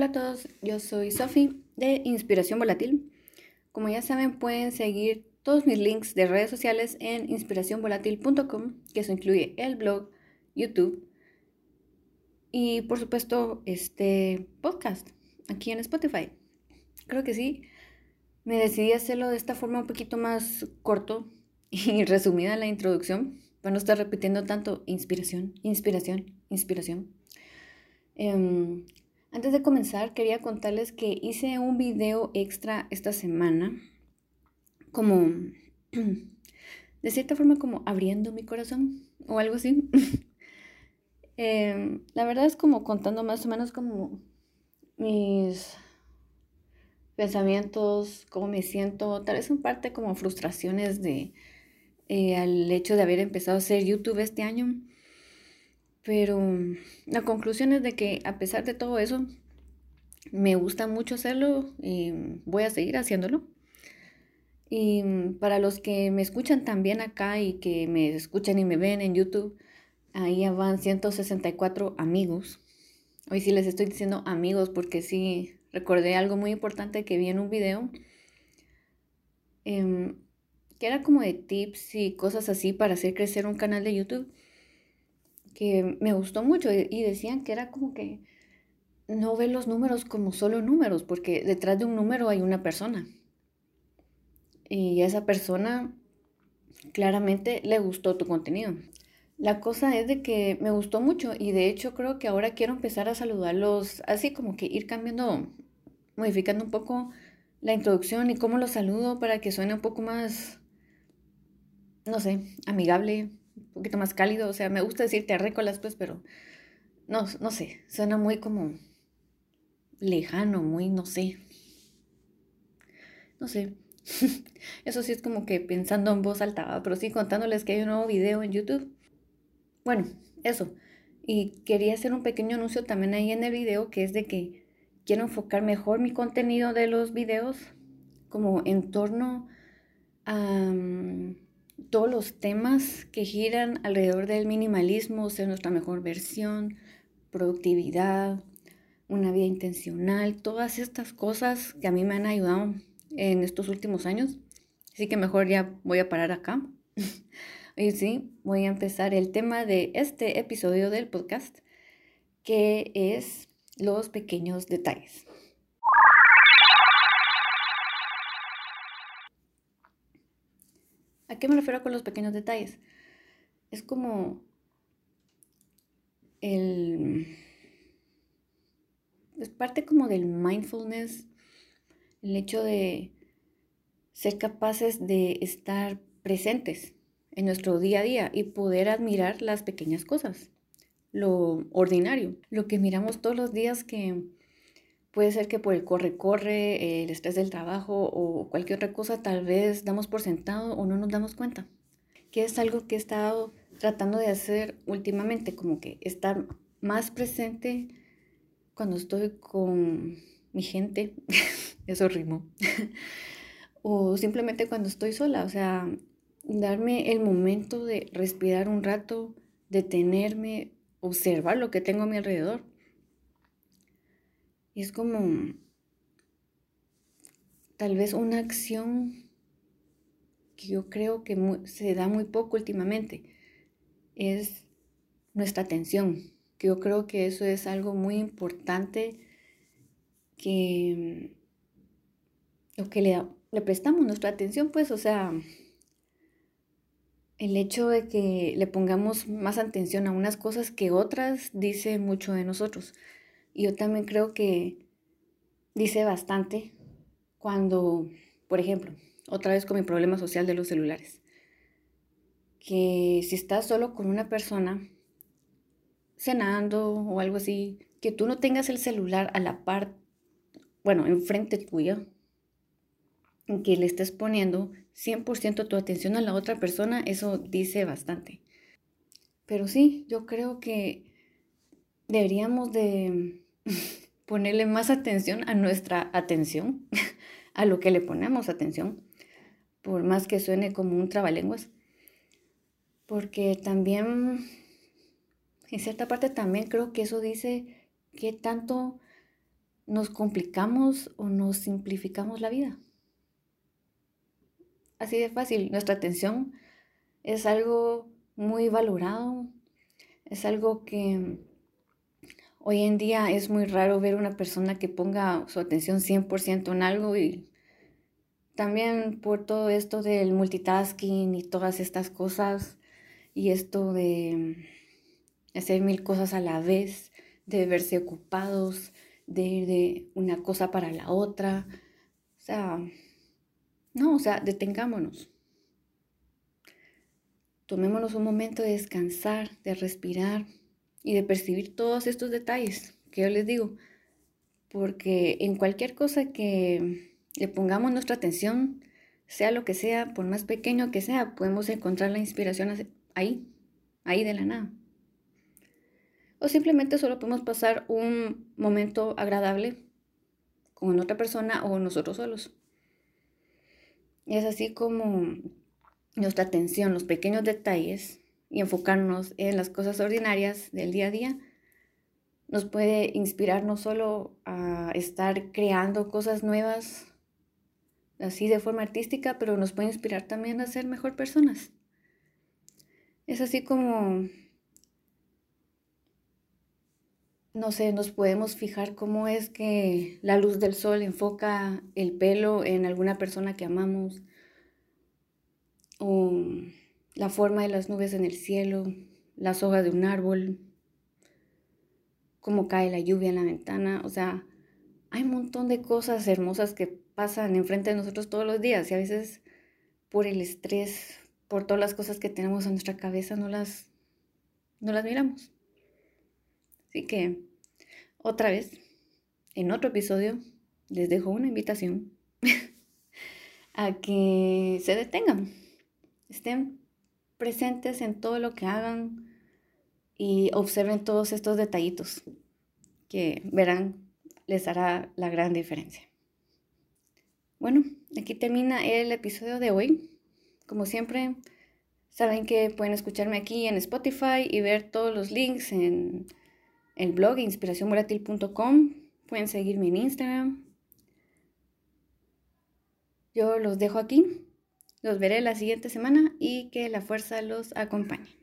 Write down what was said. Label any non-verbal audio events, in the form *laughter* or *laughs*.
Hola a todos, yo soy Sofi de Inspiración Volátil. Como ya saben, pueden seguir todos mis links de redes sociales en inspiracionvolátil.com, que eso incluye el blog, YouTube y por supuesto este podcast aquí en Spotify. Creo que sí, me decidí hacerlo de esta forma un poquito más corto *laughs* y resumida la introducción, para no estar repitiendo tanto inspiración, inspiración, inspiración. Em, antes de comenzar, quería contarles que hice un video extra esta semana, como, *clears throat* de cierta forma, como abriendo mi corazón o algo así. *laughs* Em, la verdad es como contando más o menos como mis pensamientos, cómo me siento, tal vez en parte como frustraciones de eh, al hecho de haber empezado a hacer YouTube este año. Pero la conclusión es de que a pesar de todo eso, me gusta mucho hacerlo y voy a seguir haciéndolo. Y para los que me escuchan también acá y que me escuchan y me ven en YouTube, ahí van 164 amigos. Hoy sí les estoy diciendo amigos porque sí recordé algo muy importante que vi en un video. Em, que era como de tips y cosas así para hacer crecer un canal de YouTube que me gustó mucho y decían que era como que no ve los números como solo números, porque detrás de un número hay una persona. Y esa persona claramente le gustó tu contenido. La cosa es de que me gustó mucho y de hecho creo que ahora quiero empezar a saludarlos así como que ir cambiando, modificando un poco la introducción y cómo los saludo para que suene un poco más, no sé, amigable, poquito más cálido. O sea, me gusta decirte arrécolas, pues, pero no, no sé, suena muy como lejano, muy, no sé. No sé. *laughs* Eso sí es como que pensando en voz alta, pero sí contándoles que hay un nuevo video en YouTube. Bueno, eso. Y quería hacer un pequeño anuncio también ahí en el video, que es de que quiero enfocar mejor mi contenido de los videos como en torno a todos los temas que giran alrededor del minimalismo, ser nuestra mejor versión, productividad, una vida intencional, todas estas cosas que a mí me han ayudado en estos últimos años. Así que mejor ya voy a parar acá. *laughs* y sí, voy a empezar el tema de este episodio del podcast, que es los pequeños detalles. ¿A qué me refiero con los pequeños detalles? Es como el es parte como del mindfulness, el hecho de ser capaces de estar presentes en nuestro día a día y poder admirar las pequeñas cosas, lo ordinario, lo que miramos todos los días que puede ser que por el corre-corre, el estrés del trabajo o cualquier otra cosa tal vez damos por sentado o no nos damos cuenta, que es algo que he estado tratando de hacer últimamente, como que estar más presente cuando estoy con mi gente, *laughs* eso ritmo, *laughs* o simplemente cuando estoy sola, o sea, darme el momento de respirar un rato, detenerme, observar lo que tengo a mi alrededor. Es como tal vez una acción que yo creo que se da muy poco últimamente, es nuestra atención yo creo que eso es algo muy importante que lo que le, le prestamos nuestra atención, pues, o sea, el hecho de que le pongamos más atención a unas cosas que otras dice mucho de nosotros. Yo también creo que dice bastante cuando, por ejemplo, otra vez con mi problema social de los celulares, que si estás solo con una persona, cenando o algo así, que tú no tengas el celular a la par, bueno, enfrente tuya, en que le estés poniendo 100% tu atención a la otra persona, eso dice bastante. Pero sí, yo creo que deberíamos de *laughs* ponerle más atención a nuestra atención, *laughs* a lo que le ponemos atención, por más que suene como un trabalenguas. Porque también en cierta parte también creo que eso dice qué tanto nos complicamos o nos simplificamos la vida. Así de fácil. Nuestra atención es algo muy valorado, es algo que hoy en día es muy raro ver una persona que ponga su atención 100% en algo y también por todo esto del multitasking y todas estas cosas y esto de hacer mil cosas a la vez, de verse ocupados, de ir de una cosa para la otra. O sea, no, o sea, detengámonos. Tomémonos un momento de descansar, de respirar y de percibir todos estos detalles que yo les digo. Porque en cualquier cosa que le pongamos nuestra atención, sea lo que sea, por más pequeño que sea, podemos encontrar la inspiración ahí, ahí de la nada. O simplemente solo podemos pasar un momento agradable con otra persona o nosotros solos. Y es así como nuestra atención, los pequeños detalles y enfocarnos en las cosas ordinarias del día a día nos puede inspirar no solo a estar creando cosas nuevas así de forma artística, pero nos puede inspirar también a ser mejor personas. Es así como, no sé, nos podemos fijar cómo es que la luz del sol enfoca el pelo en alguna persona que amamos, o la forma de las nubes en el cielo, las hojas de un árbol, cómo cae la lluvia en la ventana, o sea, hay un montón de cosas hermosas que pasan enfrente de nosotros todos los días y a veces por el estrés, por todas las cosas que tenemos en nuestra cabeza, no las, no las miramos. Así que, otra vez, en otro episodio, les dejo una invitación *laughs* a que se detengan, estén presentes en todo lo que hagan y observen todos estos detallitos que verán les hará la gran diferencia. Bueno, aquí termina el episodio de hoy. Como siempre, saben que pueden escucharme aquí en Spotify y ver todos los links en el blog inspiracionvolatil.com. Pueden seguirme en Instagram. Yo los dejo aquí. Los veré la siguiente semana y que la fuerza los acompañe.